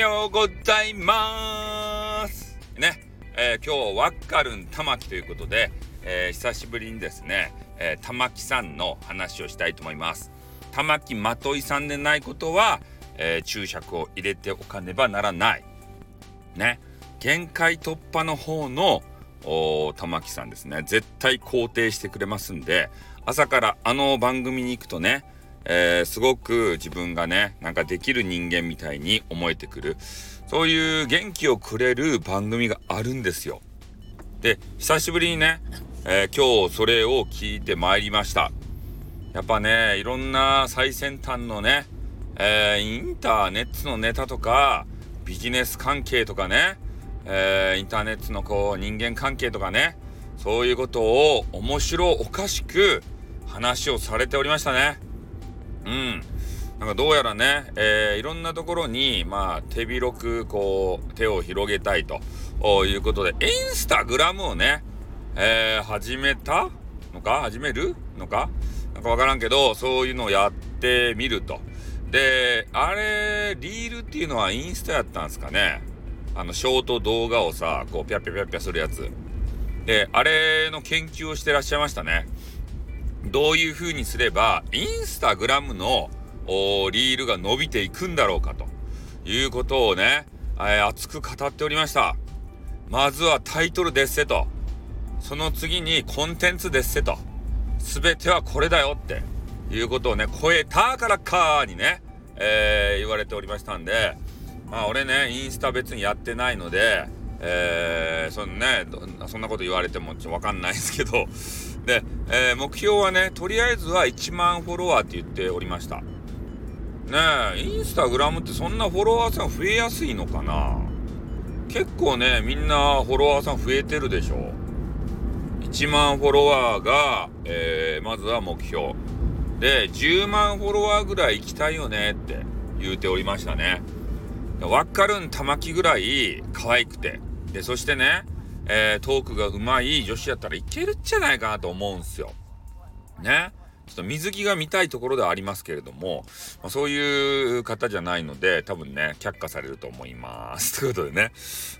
ようございます。ね、えー、今日ワッカルン玉木ということで、えー、久しぶりにですね、えー、玉木さんの話をしたいと思います。玉木まといさんでないことは、え、注釈を入れておかねばならない。ね限界突破の方の玉木さんですね。絶対肯定してくれますんで朝からあの番組に行くとねえー、すごく自分がねなんかできる人間みたいに思えてくるそういう元気をくれる番組があるんですよ。で久しぶりにね、えー、今日それを聞いてまいりました。やっぱねいろんな最先端のね、えー、インターネットのネタとかビジネス関係とかね、えー、インターネットのこう人間関係とかねそういうことを面白おかしく話をされておりましたね。うん。なんかどうやらね、えー、いろんなところに、まあ、手広く、こう、手を広げたいということで、インスタグラムをね、えー、始めたのか始めるのかなんかわからんけど、そういうのをやってみると。で、あれ、リールっていうのはインスタやったんですかねあの、ショート動画をさ、こう、ぴゃぴゃぴゃぴゃするやつ。で、あれの研究をしてらっしゃいましたね。どういう風にすればインスタグラムのリールが伸びていくんだろうかということをね、熱く語っておりました。まずはタイトルですせと。その次にコンテンツですせと。全てはこれだよっていうことをね超えたからかにね、えー、言われておりましたんでまあ俺ねインスタ別にやってないのでえー、そのねそんなこと言われてもちょっと分かんないですけどで、えー、目標はねとりあえずは1万フォロワーって言っておりました。ねえインスタグラムってそんなフォロワーさん増えやすいのかな？結構ねみんなフォロワーさん増えてるでしょ1万フォロワーが、えー、まずは目標。で10万フォロワーぐらい行きたいよねって言うておりましたね。わかるん玉木ぐらい可愛くて。でそしてねえー、トークが上手い女子やったらいけるんじゃないかなと思うんすよ。ね。ちょっと水着が見たいところではありますけれども、まあ、そういう方じゃないので、多分ね、却下されると思います。ということでね、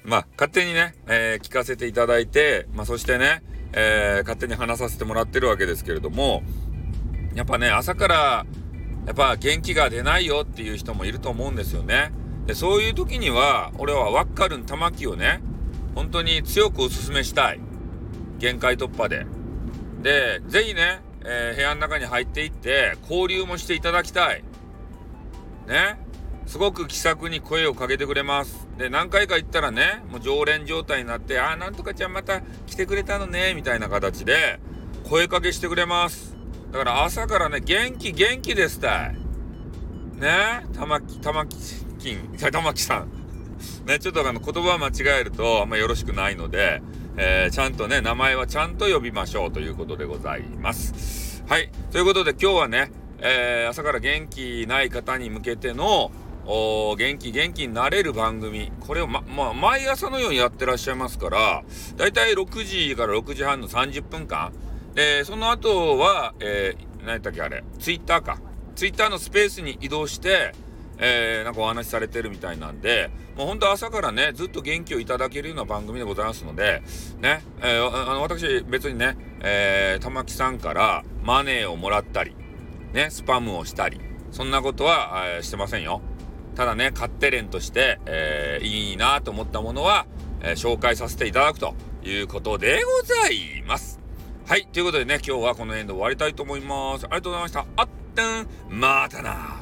まあ、勝手にね、えー、聞かせていただいて、まあ、そしてね、えー、勝手に話させてもらってるわけですけれども、やっぱね、朝から、やっぱ元気が出ないよっていう人もいると思うんですよね。で、そういう時には、俺はワッカルン玉木をね、本当に強くお勧めしたい。限界突破で。で、ぜひね、えー、部屋の中に入っていって交流もしていただきたい。ね。すごく気さくに声をかけてくれます。で、何回か言ったらね、もう常連状態になって、ああ、なんとかちゃんまた来てくれたのね、みたいな形で声かけしてくれます。だから朝からね、元気元気ですたい。ね玉木、玉木金、玉木さん。ね、ちょっとあの言葉を間違えるとあんまよろしくないので、えー、ちゃんとね、名前はちゃんと呼びましょうということでございます。はい。ということで今日はね、えー、朝から元気ない方に向けての、お元気元気になれる番組。これをま、まあ、毎朝のようにやってらっしゃいますから、だいたい6時から6時半の30分間。で、その後は、えー、何やったっけあれ、ツイッターか。ツイッターのスペースに移動して、えー、なんかお話しされてるみたいなんで、もうほんと朝からね、ずっと元気をいただけるような番組でございますので、ね、えー、あの私別にね、えー、玉木さんからマネーをもらったり、ね、スパムをしたり、そんなことは、えー、してませんよ。ただね、勝手連として、えー、いいなと思ったものは、えー、紹介させていただくということでございます。はい。ということでね、今日はこの辺で終わりたいと思います。ありがとうございました。あったん、またな